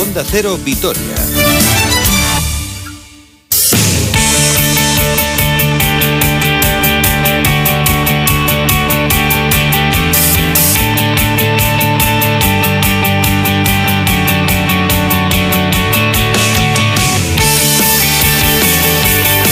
Onda Cero Vitoria.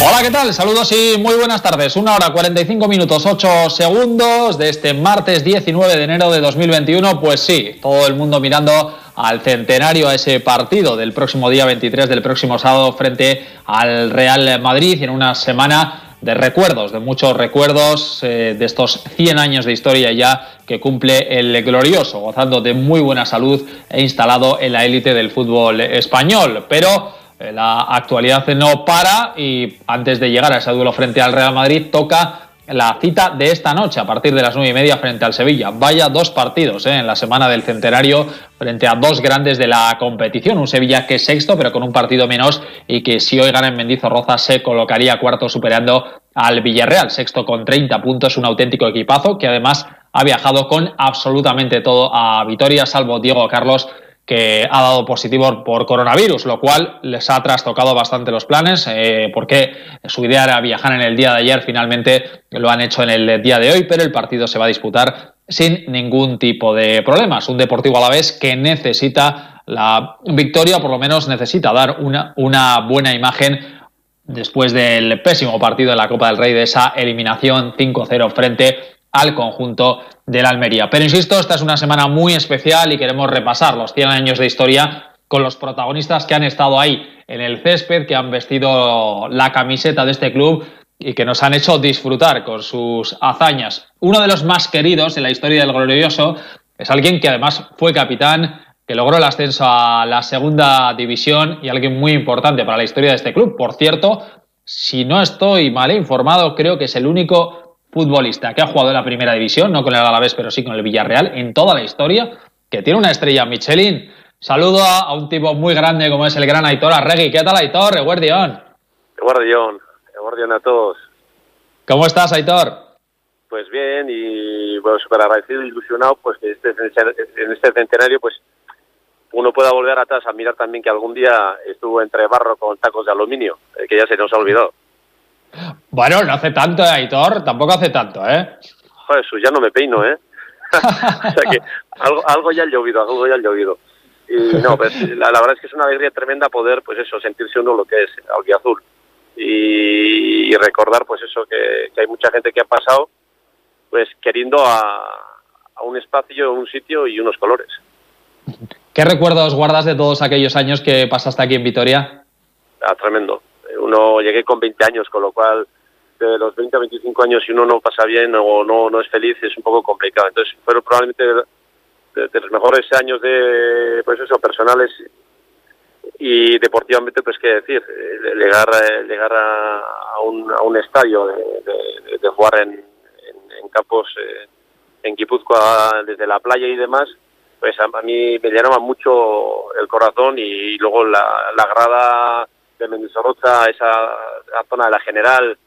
Hola, ¿qué tal? Saludos y muy buenas tardes. Una hora 45 minutos 8 segundos de este martes 19 de enero de 2021. Pues sí, todo el mundo mirando al centenario, a ese partido del próximo día 23, del próximo sábado, frente al Real Madrid, en una semana de recuerdos, de muchos recuerdos eh, de estos 100 años de historia ya que cumple el glorioso, gozando de muy buena salud e instalado en la élite del fútbol español. Pero eh, la actualidad no para y antes de llegar a ese duelo frente al Real Madrid toca la cita de esta noche a partir de las nueve y media frente al Sevilla. Vaya dos partidos eh, en la semana del centenario frente a dos grandes de la competición. Un Sevilla que es sexto, pero con un partido menos y que si hoy gana en Mendizorroza se colocaría cuarto superando al Villarreal. Sexto con 30 puntos, un auténtico equipazo que además ha viajado con absolutamente todo a Vitoria, salvo Diego Carlos que ha dado positivo por coronavirus, lo cual les ha trastocado bastante los planes, eh, porque su idea era viajar en el día de ayer, finalmente lo han hecho en el día de hoy, pero el partido se va a disputar sin ningún tipo de problemas. Un Deportivo a la vez que necesita la victoria, o por lo menos necesita dar una, una buena imagen después del pésimo partido de la Copa del Rey, de esa eliminación 5-0 frente al conjunto de la Almería. Pero insisto, esta es una semana muy especial y queremos repasar los 100 años de historia con los protagonistas que han estado ahí en el césped, que han vestido la camiseta de este club y que nos han hecho disfrutar con sus hazañas. Uno de los más queridos en la historia del glorioso es alguien que además fue capitán, que logró el ascenso a la segunda división y alguien muy importante para la historia de este club. Por cierto, si no estoy mal informado, creo que es el único futbolista que ha jugado en la primera división, no con el Alavés, pero sí con el Villarreal, en toda la historia, que tiene una estrella Michelin. Saludo a, un tipo muy grande como es el gran Aitor Arregui. ¿Qué tal, Aitor? Guardión. Guardión, guardión a todos. ¿Cómo estás, Aitor? Pues bien y bueno, súper agradecido y ilusionado pues que este, en este centenario pues uno pueda volver atrás a mirar también que algún día estuvo entre barro con tacos de aluminio, eh, que ya se nos ha olvidado. Bueno, no hace tanto, eh, Aitor, tampoco hace tanto, ¿eh? Joder, eso ya no me peino, ¿eh? o sea que algo, algo ya ha llovido, algo ya ha llovido. Y no, pues la, verdad es que es una alegría tremenda poder, pues eso, sentirse uno lo que es azul y, y recordar, pues eso, que, hay mucha gente que ha pasado, pues queriendo a, a un espacio, un sitio y unos colores. ¿Qué recuerdos guardas de todos aquellos años que pasaste aquí en Vitoria? Ah, tremendo uno llegué con 20 años, con lo cual de los 20 a 25 años si uno no pasa bien o no, no es feliz es un poco complicado. Entonces fueron probablemente de, los mejores años de, pues eso, personales y deportivamente, pues qué decir, llegar, llegar a, un, a un estadio, de, de, jugar en, en, campos eh, en Guipúzcoa desde la playa y demás, pues a, mí me llenaba mucho el corazón y, luego la, la grada de Mendizorroza, esa zona de la General,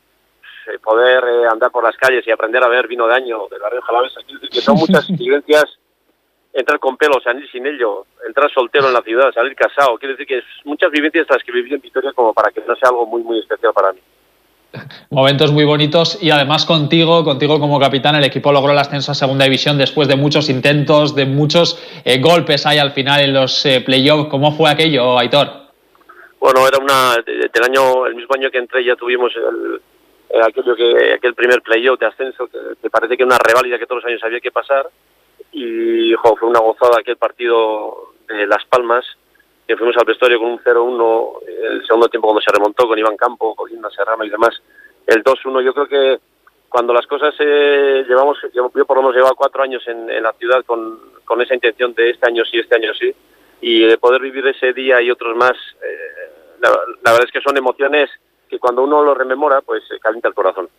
eh, poder eh, andar por las calles y aprender a ver vino de año del barrio Jalavesa, que son muchas vivencias, entrar con pelo, salir sin ello, entrar soltero en la ciudad, salir casado, quiere decir que es muchas vivencias las que viví en Vitoria como para que no sea algo muy, muy especial para mí. Momentos muy bonitos y además contigo, contigo como capitán, el equipo logró el ascenso a segunda división después de muchos intentos, de muchos eh, golpes ahí al final en los playoffs. ¿Cómo fue aquello, Aitor? Bueno, era una del año, el mismo año que entré ya tuvimos el, aquello que aquel primer playoff de ascenso que, parece que una reválida que todos los años había que pasar. Y fue una gozada aquel partido de Las Palmas que fuimos al vestuario con un 0-1 el segundo tiempo cuando se remontó con Iván Campo, cogiendo Serrano y demás el 2-1 yo creo que cuando las cosas eh, llevamos yo, por lo menos llevaba cuatro años en, la ciudad con, con esa intención de este año sí, este año sí y de poder vivir ese día y otros más, eh, la, verdad es que son emociones que cuando uno lo rememora, pues calienta el corazón.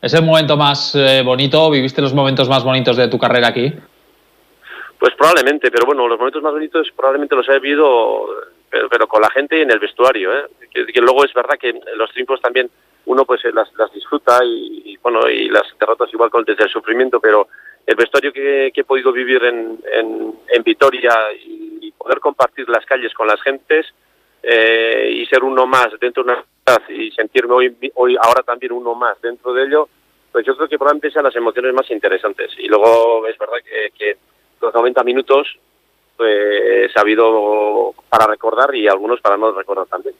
¿Es el momento más eh, bonito? ¿Viviste los momentos más bonitos de tu carrera aquí? Pues probablemente, pero bueno, los momentos más bonitos probablemente los he vivido, pero, con la gente en el vestuario. ¿eh? Que, luego es verdad que los triunfos también uno pues las, las disfruta y, bueno y las derrotas igual con desde el sufrimiento, pero el vestuario que, he podido vivir en, en, Vitoria y, poder compartir las calles con las gentes eh, y ser uno más dentro de una ciudad y sentirme hoy, hoy ahora también uno más dentro de ello, pues yo creo que probablemente sean las emociones más interesantes. Y luego es verdad que, que los 90 minutos pues ha habido para recordar y algunos para no recordar también.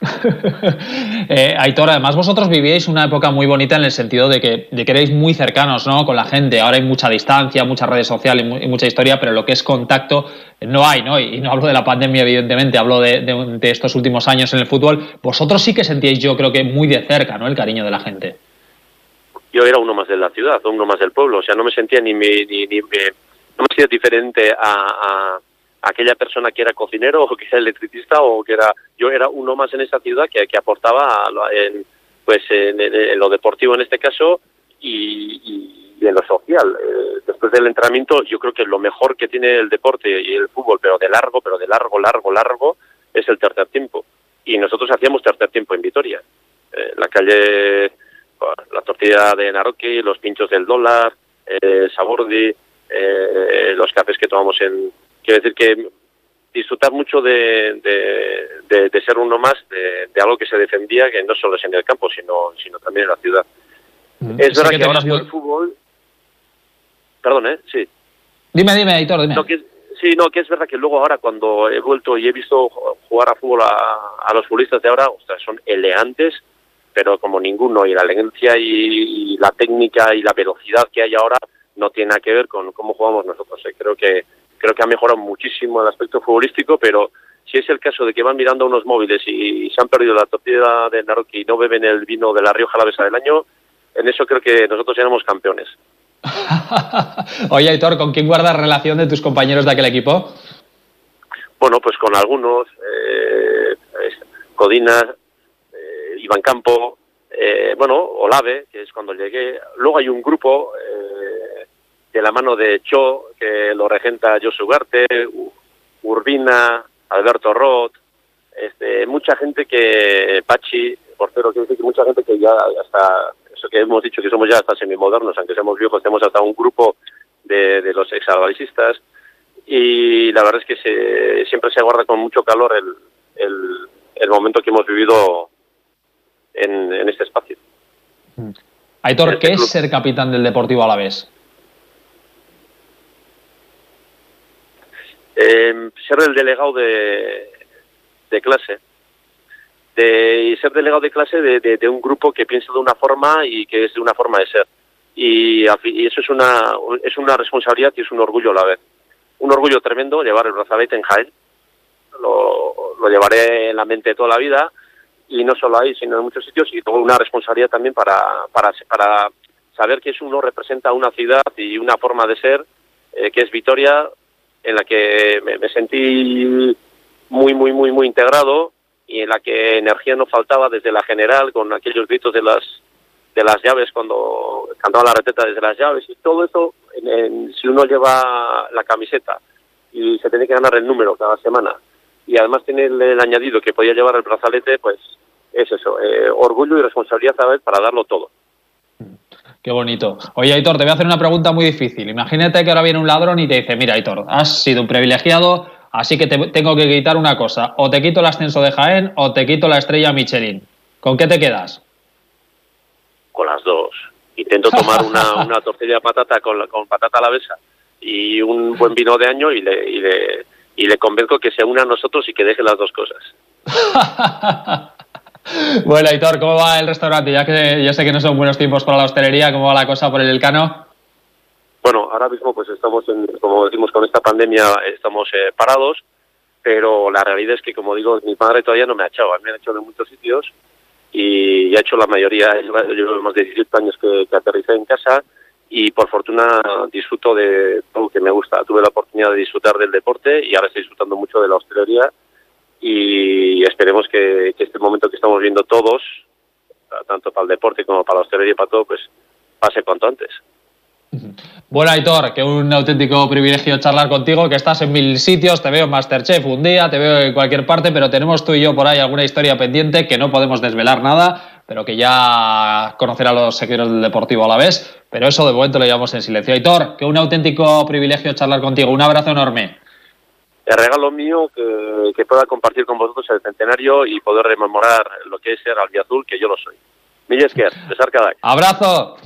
eh, Aitor, además vosotros vivíais una época muy bonita en el sentido de que, de que muy cercanos ¿no? con la gente. Ahora hay mucha distancia, muchas redes sociales y, mucha historia, pero lo que es contacto no hay, ¿no? Y no hablo de la pandemia, evidentemente, hablo de, estos últimos años en el fútbol. Vosotros sí que sentíais, yo creo que muy de cerca, ¿no? El cariño de la gente. Yo era uno más de la ciudad, uno más del pueblo, o sea, no me sentía ni, ni, ni, ni no me sentía diferente a aquella persona que era cocinero o que era electricista o que era yo era uno más en esa ciudad que, que aportaba en, pues en, lo deportivo en este caso y, y, y en lo social. Eh, después del entrenamiento yo creo que lo mejor que tiene el deporte y el fútbol pero de largo pero de largo largo largo es el tercer tiempo. Y nosotros hacíamos tercer tiempo en Vitoria. Eh, la calle la tortilla de Naroki los pinchos del dólar eh, Sabordi eh, los cafés que tomamos en quiero decir que disfrutar mucho de, de, de, de ser uno más de, algo que se defendía, que no solo es en el campo, sino, sino también en la ciudad. Mm. Es verdad que, que ahora el fútbol... Perdón, ¿eh? Sí. Dime, dime, Editor, dime. No, que, sí, no, que es verdad que luego ahora cuando he vuelto y he visto jugar a fútbol a, a los futbolistas de ahora, ostras, son elegantes, pero como ninguno, y la elegancia y, y, la técnica y la velocidad que hay ahora no tiene nada que ver con cómo jugamos nosotros. ¿eh? Creo que creo que ha mejorado muchísimo el aspecto futbolístico, pero si es el caso de que van mirando unos móviles y, se han perdido la tortilla de Naroki y no beben el vino de la Rioja Alavesa del año, en eso creo que nosotros éramos campeones. Oye, Aitor, ¿con quién guardas relación de tus compañeros de aquel equipo? Bueno, pues con algunos, eh, Codina, eh, Iván Campo, eh, bueno, Olave, que es cuando llegué. Luego hay un grupo eh, de la mano de Cho, que lo regenta Josu Ugarte, Urbina, Alberto Roth, este, mucha gente que, Pachi, portero, quiero decir que mucha gente que ya hasta, eso que hemos dicho que somos ya hasta semimodernos, aunque seamos viejos, tenemos hasta un grupo de, de los exalvalistas y la verdad es que se, siempre se aguarda con mucho calor el, el, el momento que hemos vivido en, en este espacio. Aitor, este ¿qué club. es ser capitán del Deportivo Alavés? Eh, ser el delegado de, de clase. De, y ser delegado de clase de, un grupo que piensa de una forma y que es de una forma de ser. Y, eso es una es una responsabilidad y es un orgullo a la vez. Un orgullo tremendo llevar el brazalete en Jaén. Lo, lo llevaré en la mente toda la vida y no solo ahí sino en muchos sitios. Y tengo una responsabilidad también para para para saber que eso uno representa una ciudad y una forma de ser eh, que es Vitoria en la que me, sentí muy, muy, muy, muy integrado y en la que energía no faltaba desde la general con aquellos gritos de las de las llaves cuando cantaba la reteta desde las llaves y todo eso en, si uno lleva la camiseta y se tiene que ganar el número cada semana y además tiene el, añadido que podía llevar el brazalete pues es eso eh, orgullo y responsabilidad a ver para darlo todo Qué bonito. Oye, Aitor, te voy a hacer una pregunta muy difícil. Imagínate que ahora viene un ladrón y te dice, mira, Aitor, has sido un privilegiado, así que te tengo que quitar una cosa. O te quito el ascenso de Jaén o te quito la estrella Michelin. ¿Con qué te quedas? Con las dos. Intento tomar una, una tortilla de patata con, con patata a la besa y un buen vino de año y le, y le, y le convenzco que se una a nosotros y que deje las dos cosas. Bueno, Aitor, ¿cómo va el restaurante? Ya que yo sé que no son buenos tiempos para la hostelería, ¿cómo va la cosa por el Elcano? Bueno, ahora mismo pues estamos, en, como decimos, con esta pandemia estamos eh, parados, pero la realidad es que, como digo, mi padre todavía no me ha echado, me han echado en muchos sitios y ha hecho la mayoría, llevo más de 17 años que, que aterricé en casa y por fortuna disfruto de todo lo que me gusta. Tuve la oportunidad de disfrutar del deporte y ahora estoy disfrutando mucho de la hostelería y esperemos que, que, este momento que estamos viendo todos, tanto para el deporte como para la hostelería y para todo, pues pase cuanto antes. Bueno, Aitor, que un auténtico privilegio charlar contigo, que estás en mil sitios, te veo en Masterchef un día, te veo en cualquier parte, pero tenemos tú y yo por ahí alguna historia pendiente que no podemos desvelar nada, pero que ya conocerá los seguidores del Deportivo a la vez, pero eso de momento lo llevamos en silencio. Aitor, que un auténtico privilegio charlar contigo, un abrazo enorme. El regalo mío que, pueda compartir con vosotros el centenario y poder rememorar lo que es ser albiazul, que yo lo soy. Millesker, César Cadac. Abrazo.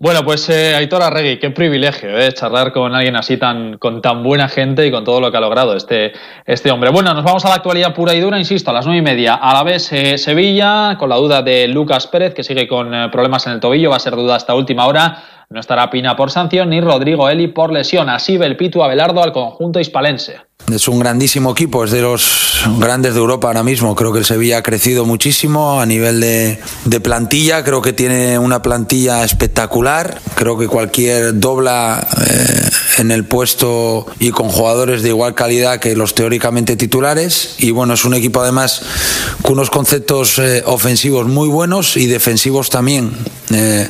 Bueno, pues eh, Aitor Arregui, qué privilegio eh, charlar con alguien así tan con tan buena gente y con todo lo que ha logrado este, este hombre. Bueno, nos vamos a la actualidad pura y dura, insisto, a las nueve y media. A la vez eh, Sevilla, con la duda de Lucas Pérez, que sigue con eh, problemas en el tobillo, va a ser duda hasta última hora. No estará Pina por sanción ni Rodrigo Eli por lesión. Así ve el Pitu Abelardo al conjunto hispalense. Es un grandísimo equipo, es de los grandes de Europa ahora mismo. Creo que el Sevilla ha crecido muchísimo a nivel de, plantilla. Creo que tiene una plantilla espectacular. Creo que cualquier dobla eh, en el puesto y con jugadores de igual calidad que los teóricamente titulares. Y bueno, es un equipo además con unos conceptos eh, ofensivos muy buenos y defensivos también. Eh,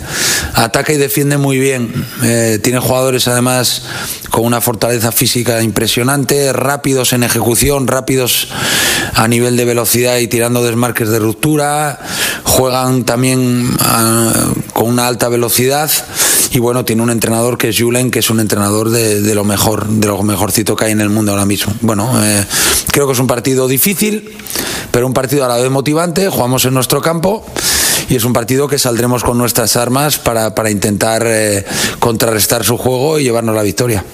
ataca y defiende muy bien. Tiene jugadores además con una fortaleza física impresionante, rápidos en ejecución, rápidos a nivel de velocidad y tirando desmarques de ruptura. Juegan también uh, con una alta velocidad y bueno, tiene un entrenador que es Julen, que es un entrenador de, lo mejor, de lo mejorcito que hay en el mundo ahora mismo. Bueno, eh, creo que es un partido difícil, pero un partido a la vez motivante. Jugamos en nuestro campo y es un partido que saldremos con nuestras armas para, para intentar eh, contrarrestar su juego y llevarnos la victoria.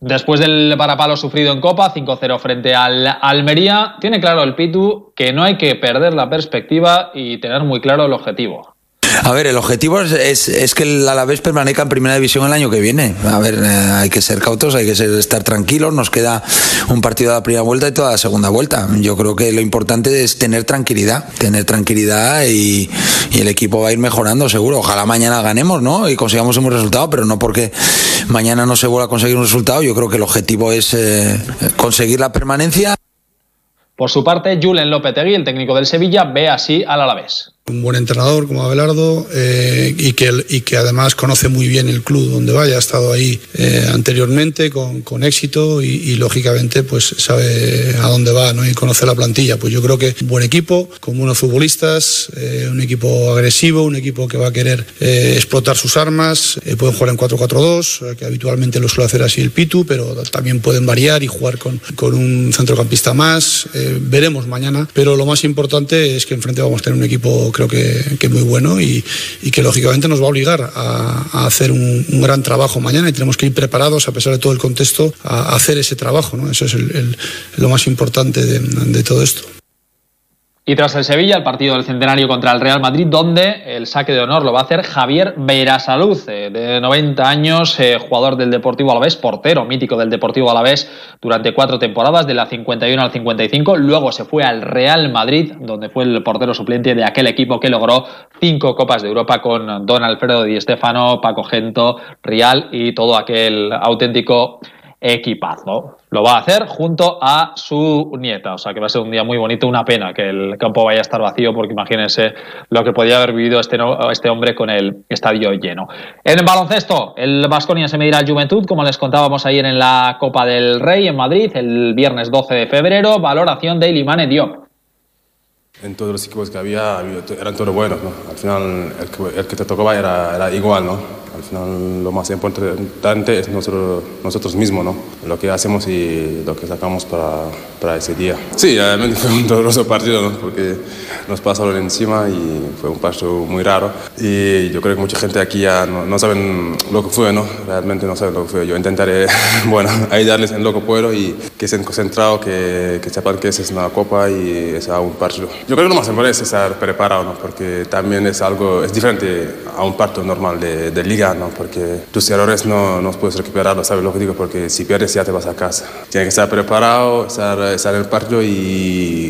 Después del parapalo sufrido en Copa, 5-0 frente al Almería, tiene claro el Pitu que no hay que perder la perspectiva y tener muy claro el objetivo. A ver, el objetivo es, es, que el Alavés permanezca en primera división el año que viene. A ver, eh, hay que ser cautos, hay que ser, estar tranquilos. Nos queda un partido de la primera vuelta y toda la segunda vuelta. Yo creo que lo importante es tener tranquilidad, tener tranquilidad y, el equipo va a ir mejorando, seguro. Ojalá mañana ganemos, ¿no? Y consigamos un resultado, pero no porque mañana no se vuelva a conseguir un resultado. Yo creo que el objetivo es eh, conseguir la permanencia. Por su parte, Julen Lopetegui, el técnico del Sevilla, ve así al Alavés un buen entrenador como Abelardo eh, y, que, además conoce muy bien el club donde vaya, ha estado ahí eh, anteriormente con, éxito y, lógicamente pues sabe a dónde va ¿no? y conoce la plantilla. Pues yo creo que un buen equipo, con buenos futbolistas, eh, un equipo agresivo, un equipo que va a querer explotar sus armas, pueden jugar en 4-4-2, que habitualmente lo suele hacer así el Pitu, pero también pueden variar y jugar con, con un centrocampista más. veremos mañana, pero lo más importante es que enfrente vamos a tener un equipo creo que, que muy bueno y, y, que lógicamente nos va a obligar a, a hacer un, un, gran trabajo mañana y tenemos que ir preparados, a pesar de todo el contexto, a, hacer ese trabajo. ¿no? Eso es el, el, lo más importante de, de todo esto. Y tras el Sevilla, el partido del centenario contra el Real Madrid, donde el saque de honor lo va a hacer Javier Beirasaluz, eh, de 90 años, eh, jugador del Deportivo Alavés, portero mítico del Deportivo Alavés durante cuatro temporadas, de la 51 al 55. Luego se fue al Real Madrid, donde fue el portero suplente de aquel equipo que logró cinco Copas de Europa con Don Alfredo Di Stéfano, Paco Gento, Rial y todo aquel auténtico equipazo. Lo va a hacer junto a su nieta, o sea que va a ser un día muy bonito, una pena que el campo vaya a estar vacío porque imagínense lo que podía haber vivido este, este hombre con el estadio lleno. En el baloncesto, el Vasconia se medirá al Juventud, como les contábamos ayer en la Copa del Rey en Madrid, el viernes 12 de febrero, valoración de Ilimane Diop. En todos los equipos que había eran todos buenos, ¿no? Al final el que, te tocaba era igual, ¿no? Al final lo más importante es nosotros, nosotros mismos, ¿no? Lo que hacemos y lo que sacamos para, para ese día. Sí, realmente fue un doloroso partido, ¿no? Porque nos pasaron encima y fue un partido muy raro. Y yo creo que mucha gente aquí ya no, no saben lo que fue, ¿no? Realmente no saben lo que fue. Yo intentaré, bueno, ayudarles en lo que puedo y que estén concentrados, que, que sepan que esa es una copa y es un partido. Yo creo que lo más importante es estar preparado, ¿no? Porque también es algo, es diferente a un partido normal de, de liga ¿no? porque tus errores no, no puedes recuperar, ¿sabes lo que digo? Porque si pierdes ya te vas a casa. Tienes que estar preparado, estar, estar en el partido y,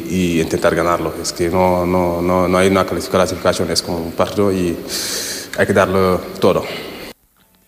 y, intentar ganarlo. Es que no, no, no, no hay una clasificación, es como un partido y hay que darlo todo.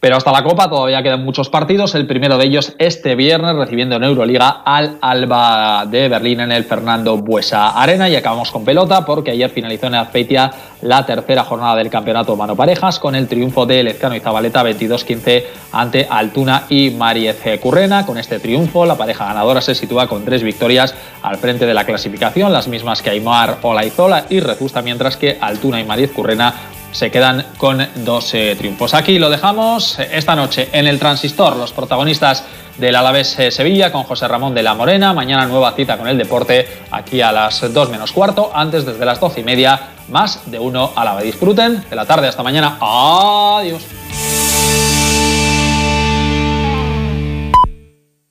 Pero hasta la Copa todavía quedan muchos partidos. El primero de ellos este viernes recibiendo en Euroliga al Alba de Berlín en el Fernando Buesa Arena. Y acabamos con pelota porque ayer finalizó en Azpeitia la tercera jornada del campeonato mano parejas con el triunfo de Lezcano y Zabaleta 22-15 ante Altuna y Mariez Currena. Con este triunfo la pareja ganadora se sitúa con tres victorias al frente de la clasificación, las mismas que Aymar Olaizola y Rezusta, mientras que Altuna y Mariez Currena se quedan con dos eh, triunfos. Aquí lo dejamos esta noche en el Transistor, los protagonistas del Alavés eh, Sevilla con José Ramón de la Morena. Mañana nueva cita con el deporte aquí a las 2 menos cuarto. Antes, desde las 12 y media, más de uno a la vez. Disfruten de la tarde. Hasta mañana. Adiós.